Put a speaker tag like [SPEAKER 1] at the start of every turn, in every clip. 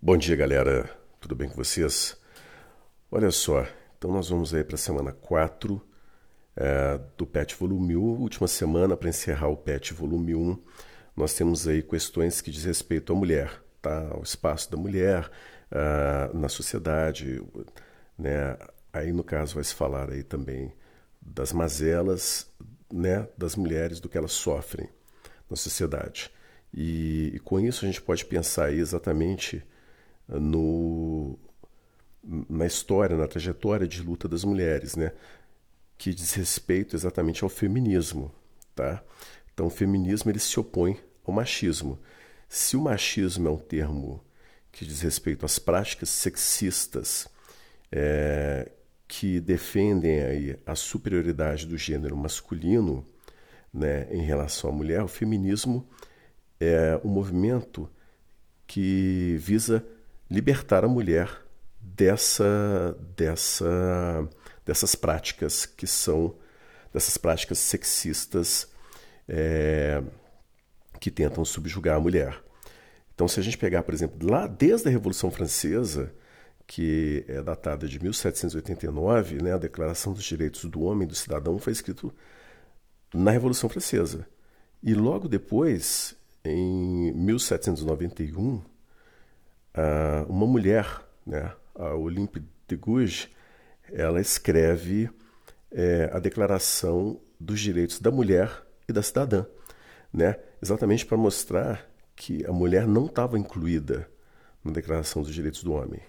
[SPEAKER 1] Bom dia, galera. Tudo bem com vocês? Olha só, então nós vamos aí para a semana 4 é, do PET Volume 1, última semana para encerrar o PET Volume 1. Nós temos aí questões que diz respeito à mulher, tá? O espaço da mulher uh, na sociedade, né? Aí no caso vai se falar aí também das mazelas, né? Das mulheres, do que elas sofrem na sociedade. E, e com isso a gente pode pensar exatamente no, na história, na trajetória de luta das mulheres, né? que diz respeito exatamente ao feminismo. Tá? Então, o feminismo ele se opõe ao machismo. Se o machismo é um termo que diz respeito às práticas sexistas é, que defendem aí a superioridade do gênero masculino né, em relação à mulher, o feminismo é um movimento que visa libertar a mulher dessa, dessa, dessas práticas que são dessas práticas sexistas é, que tentam subjugar a mulher. Então, se a gente pegar, por exemplo, lá desde a Revolução Francesa, que é datada de 1789, né, a Declaração dos Direitos do Homem e do Cidadão foi escrito na Revolução Francesa. E logo depois, em 1791, uma mulher, né, a Olympe de Gouges, ela escreve é, a Declaração dos Direitos da Mulher e da Cidadã, né, exatamente para mostrar que a mulher não estava incluída na Declaração dos Direitos do Homem.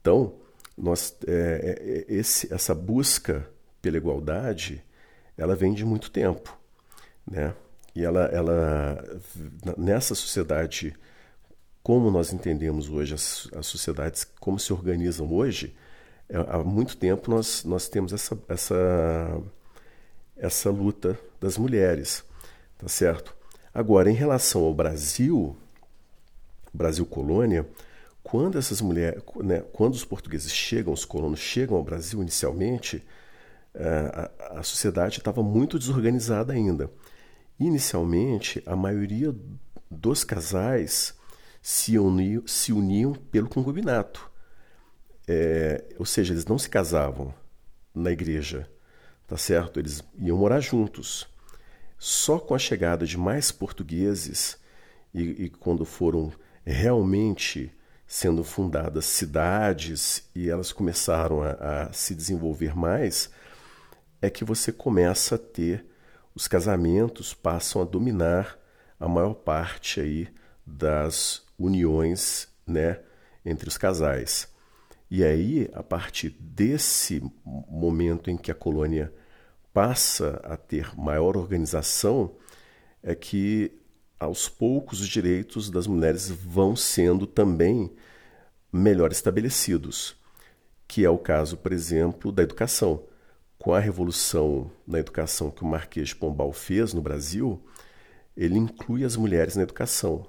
[SPEAKER 1] Então, nós, é, é, esse, essa busca pela igualdade, ela vem de muito tempo, né? E ela, ela nessa sociedade, como nós entendemos hoje as, as sociedades, como se organizam hoje, é, há muito tempo nós, nós temos essa, essa, essa luta das mulheres, tá certo? Agora, em relação ao Brasil, Brasil colônia, quando essas mulheres, né, quando os portugueses chegam, os colonos chegam ao Brasil inicialmente, é, a, a sociedade estava muito desorganizada ainda. Inicialmente, a maioria dos casais se uniam, se uniam pelo concubinato. É, ou seja, eles não se casavam na igreja, tá certo? Eles iam morar juntos. Só com a chegada de mais portugueses e, e quando foram realmente sendo fundadas cidades e elas começaram a, a se desenvolver mais, é que você começa a ter os casamentos passam a dominar a maior parte aí das uniões né, entre os casais. E aí, a partir desse momento em que a colônia passa a ter maior organização, é que aos poucos os direitos das mulheres vão sendo também melhor estabelecidos, que é o caso, por exemplo, da educação com a revolução na educação que o Marquês de Pombal fez no Brasil, ele inclui as mulheres na educação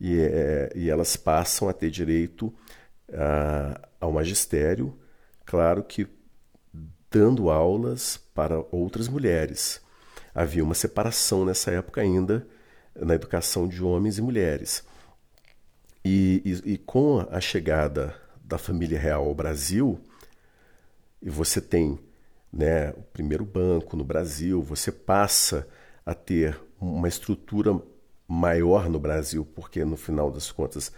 [SPEAKER 1] e, é, e elas passam a ter direito a, ao magistério, claro que dando aulas para outras mulheres. Havia uma separação nessa época ainda na educação de homens e mulheres. E, e, e com a chegada da família real ao Brasil, e você tem né, o primeiro banco no Brasil, você passa a ter uma estrutura maior no Brasil, porque no final das contas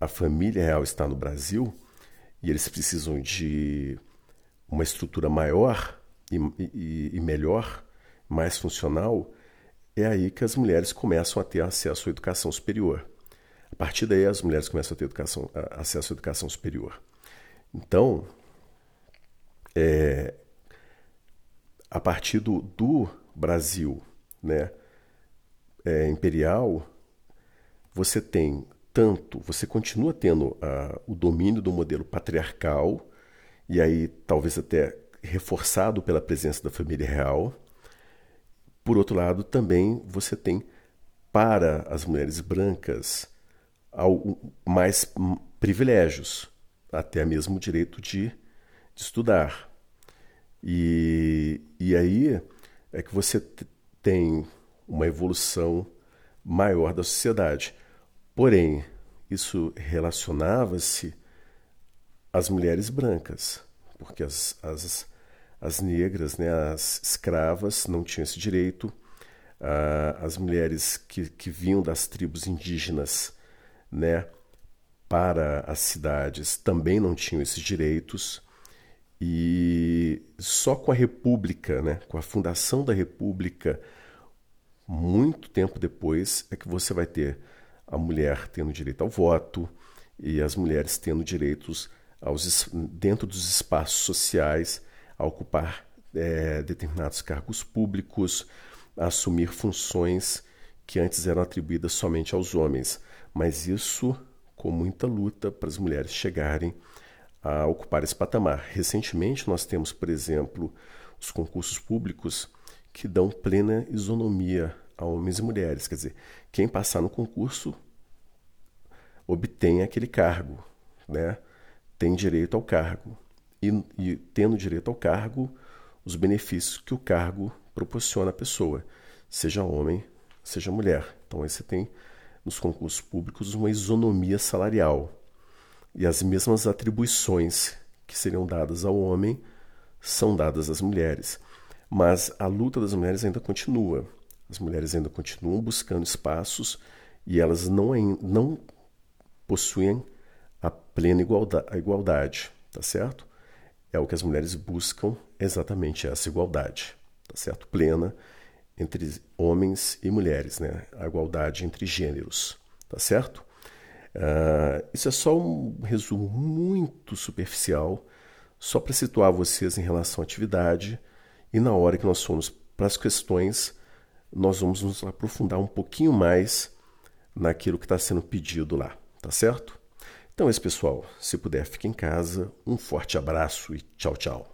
[SPEAKER 1] a família real está no Brasil e eles precisam de uma estrutura maior e, e, e melhor, mais funcional, é aí que as mulheres começam a ter acesso à educação superior. A partir daí as mulheres começam a ter educação, acesso à educação superior. Então, é, a partir do, do Brasil né, é, imperial, você tem tanto, você continua tendo uh, o domínio do modelo patriarcal, e aí talvez até reforçado pela presença da família real. Por outro lado, também você tem para as mulheres brancas mais privilégios, até mesmo o direito de, de estudar. E, e aí é que você tem uma evolução maior da sociedade. Porém, isso relacionava-se às mulheres brancas, porque as, as, as negras, né, as escravas, não tinham esse direito, ah, as mulheres que, que vinham das tribos indígenas né, para as cidades também não tinham esses direitos. E só com a República, né, com a fundação da República, muito tempo depois, é que você vai ter a mulher tendo direito ao voto e as mulheres tendo direitos aos, dentro dos espaços sociais a ocupar é, determinados cargos públicos, a assumir funções que antes eram atribuídas somente aos homens. Mas isso com muita luta para as mulheres chegarem a ocupar esse patamar. Recentemente, nós temos, por exemplo, os concursos públicos que dão plena isonomia a homens e mulheres. Quer dizer, quem passar no concurso obtém aquele cargo, né? tem direito ao cargo. E, e tendo direito ao cargo, os benefícios que o cargo proporciona à pessoa, seja homem, seja mulher. Então aí você tem nos concursos públicos uma isonomia salarial. E as mesmas atribuições que seriam dadas ao homem são dadas às mulheres. Mas a luta das mulheres ainda continua. As mulheres ainda continuam buscando espaços e elas não, não possuem a plena igualdade, a igualdade, tá certo? É o que as mulheres buscam exatamente essa igualdade tá certo? Plena entre homens e mulheres, né? A igualdade entre gêneros, tá certo? Uh, isso é só um resumo muito superficial, só para situar vocês em relação à atividade e na hora que nós formos para as questões, nós vamos nos aprofundar um pouquinho mais naquilo que está sendo pedido lá, tá certo? Então é isso, pessoal. Se puder, fique em casa. Um forte abraço e tchau, tchau.